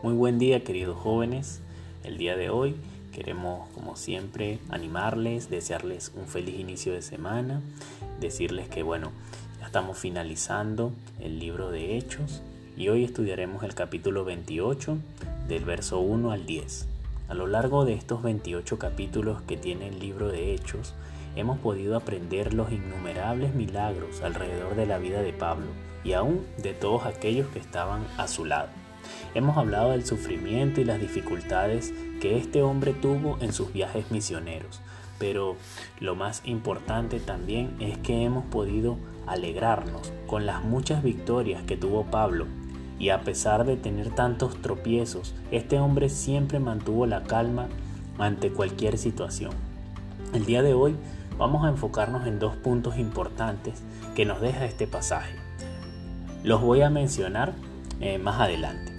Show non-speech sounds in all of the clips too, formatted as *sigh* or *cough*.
Muy buen día queridos jóvenes. El día de hoy queremos como siempre animarles, desearles un feliz inicio de semana, decirles que bueno, ya estamos finalizando el libro de Hechos y hoy estudiaremos el capítulo 28 del verso 1 al 10. A lo largo de estos 28 capítulos que tiene el libro de Hechos, hemos podido aprender los innumerables milagros alrededor de la vida de Pablo y aún de todos aquellos que estaban a su lado. Hemos hablado del sufrimiento y las dificultades que este hombre tuvo en sus viajes misioneros, pero lo más importante también es que hemos podido alegrarnos con las muchas victorias que tuvo Pablo y a pesar de tener tantos tropiezos, este hombre siempre mantuvo la calma ante cualquier situación. El día de hoy vamos a enfocarnos en dos puntos importantes que nos deja este pasaje. Los voy a mencionar eh, más adelante.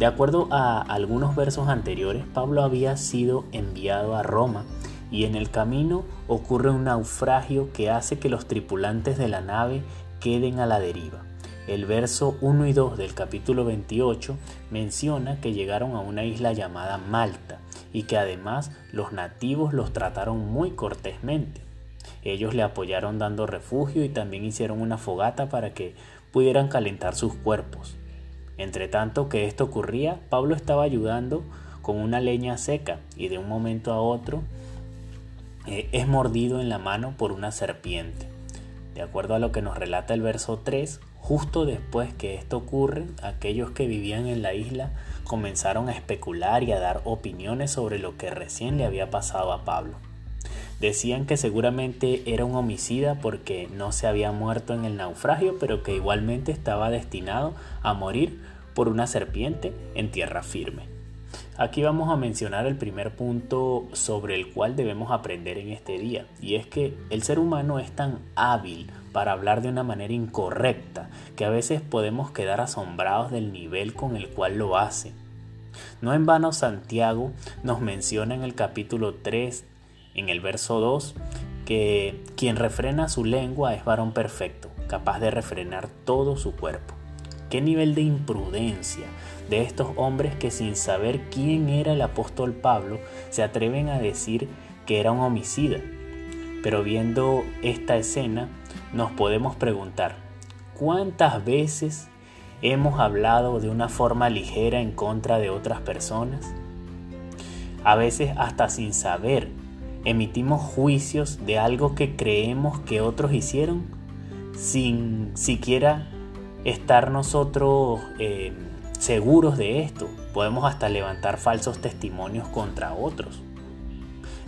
De acuerdo a algunos versos anteriores, Pablo había sido enviado a Roma y en el camino ocurre un naufragio que hace que los tripulantes de la nave queden a la deriva. El verso 1 y 2 del capítulo 28 menciona que llegaron a una isla llamada Malta y que además los nativos los trataron muy cortésmente. Ellos le apoyaron dando refugio y también hicieron una fogata para que pudieran calentar sus cuerpos. Entre tanto que esto ocurría, Pablo estaba ayudando con una leña seca y de un momento a otro eh, es mordido en la mano por una serpiente. De acuerdo a lo que nos relata el verso 3, justo después que esto ocurre, aquellos que vivían en la isla comenzaron a especular y a dar opiniones sobre lo que recién le había pasado a Pablo. Decían que seguramente era un homicida porque no se había muerto en el naufragio, pero que igualmente estaba destinado a morir por una serpiente en tierra firme. Aquí vamos a mencionar el primer punto sobre el cual debemos aprender en este día, y es que el ser humano es tan hábil para hablar de una manera incorrecta que a veces podemos quedar asombrados del nivel con el cual lo hace. No en vano Santiago nos menciona en el capítulo 3 en el verso 2 que quien refrena su lengua es varón perfecto, capaz de refrenar todo su cuerpo. Qué nivel de imprudencia de estos hombres que sin saber quién era el apóstol Pablo se atreven a decir que era un homicida. Pero viendo esta escena nos podemos preguntar, ¿cuántas veces hemos hablado de una forma ligera en contra de otras personas? A veces hasta sin saber emitimos juicios de algo que creemos que otros hicieron sin siquiera estar nosotros eh, seguros de esto. Podemos hasta levantar falsos testimonios contra otros.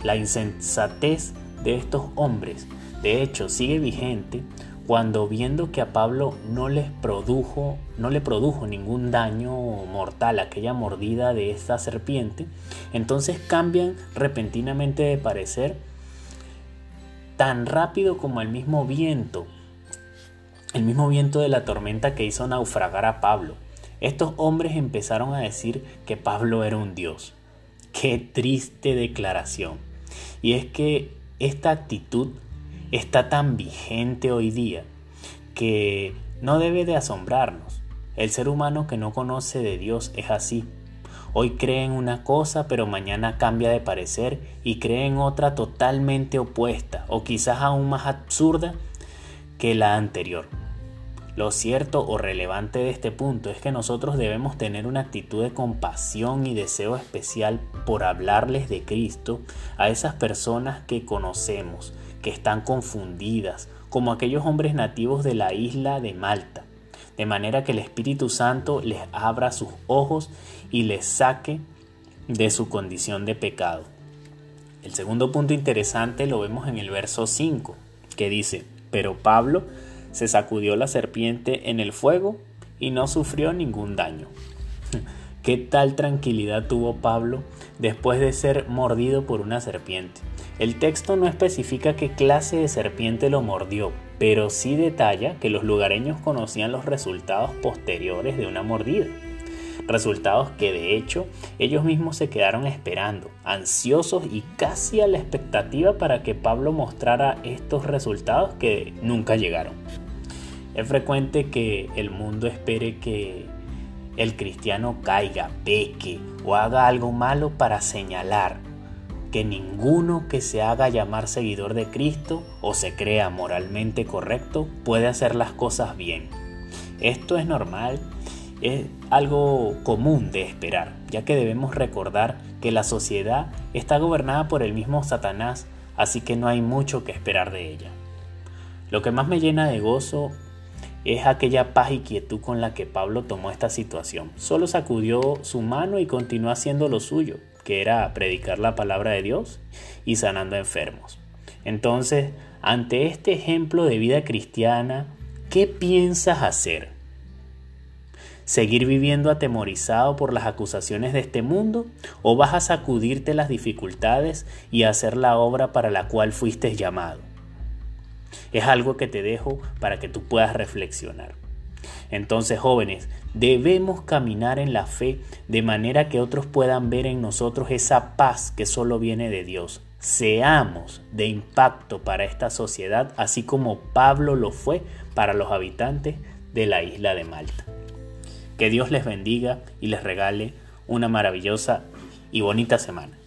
La insensatez de estos hombres, de hecho, sigue vigente cuando viendo que a Pablo no les produjo, no le produjo ningún daño mortal aquella mordida de esta serpiente, entonces cambian repentinamente de parecer tan rápido como el mismo viento, el mismo viento de la tormenta que hizo naufragar a Pablo. Estos hombres empezaron a decir que Pablo era un dios. Qué triste declaración. Y es que esta actitud está tan vigente hoy día que no debe de asombrarnos. El ser humano que no conoce de Dios es así. Hoy cree en una cosa, pero mañana cambia de parecer y cree en otra totalmente opuesta o quizás aún más absurda que la anterior. Lo cierto o relevante de este punto es que nosotros debemos tener una actitud de compasión y deseo especial por hablarles de Cristo a esas personas que conocemos, que están confundidas, como aquellos hombres nativos de la isla de Malta, de manera que el Espíritu Santo les abra sus ojos y les saque de su condición de pecado. El segundo punto interesante lo vemos en el verso 5, que dice, pero Pablo se sacudió la serpiente en el fuego y no sufrió ningún daño. *laughs* ¿Qué tal tranquilidad tuvo Pablo después de ser mordido por una serpiente? El texto no especifica qué clase de serpiente lo mordió, pero sí detalla que los lugareños conocían los resultados posteriores de una mordida. Resultados que de hecho ellos mismos se quedaron esperando, ansiosos y casi a la expectativa para que Pablo mostrara estos resultados que nunca llegaron. Es frecuente que el mundo espere que el cristiano caiga, peque o haga algo malo para señalar que ninguno que se haga llamar seguidor de Cristo o se crea moralmente correcto puede hacer las cosas bien. Esto es normal, es algo común de esperar, ya que debemos recordar que la sociedad está gobernada por el mismo Satanás, así que no hay mucho que esperar de ella. Lo que más me llena de gozo es aquella paz y quietud con la que Pablo tomó esta situación. Solo sacudió su mano y continuó haciendo lo suyo, que era predicar la palabra de Dios y sanando enfermos. Entonces, ante este ejemplo de vida cristiana, ¿qué piensas hacer? ¿Seguir viviendo atemorizado por las acusaciones de este mundo? ¿O vas a sacudirte las dificultades y hacer la obra para la cual fuiste llamado? Es algo que te dejo para que tú puedas reflexionar. Entonces, jóvenes, debemos caminar en la fe de manera que otros puedan ver en nosotros esa paz que solo viene de Dios. Seamos de impacto para esta sociedad, así como Pablo lo fue para los habitantes de la isla de Malta. Que Dios les bendiga y les regale una maravillosa y bonita semana.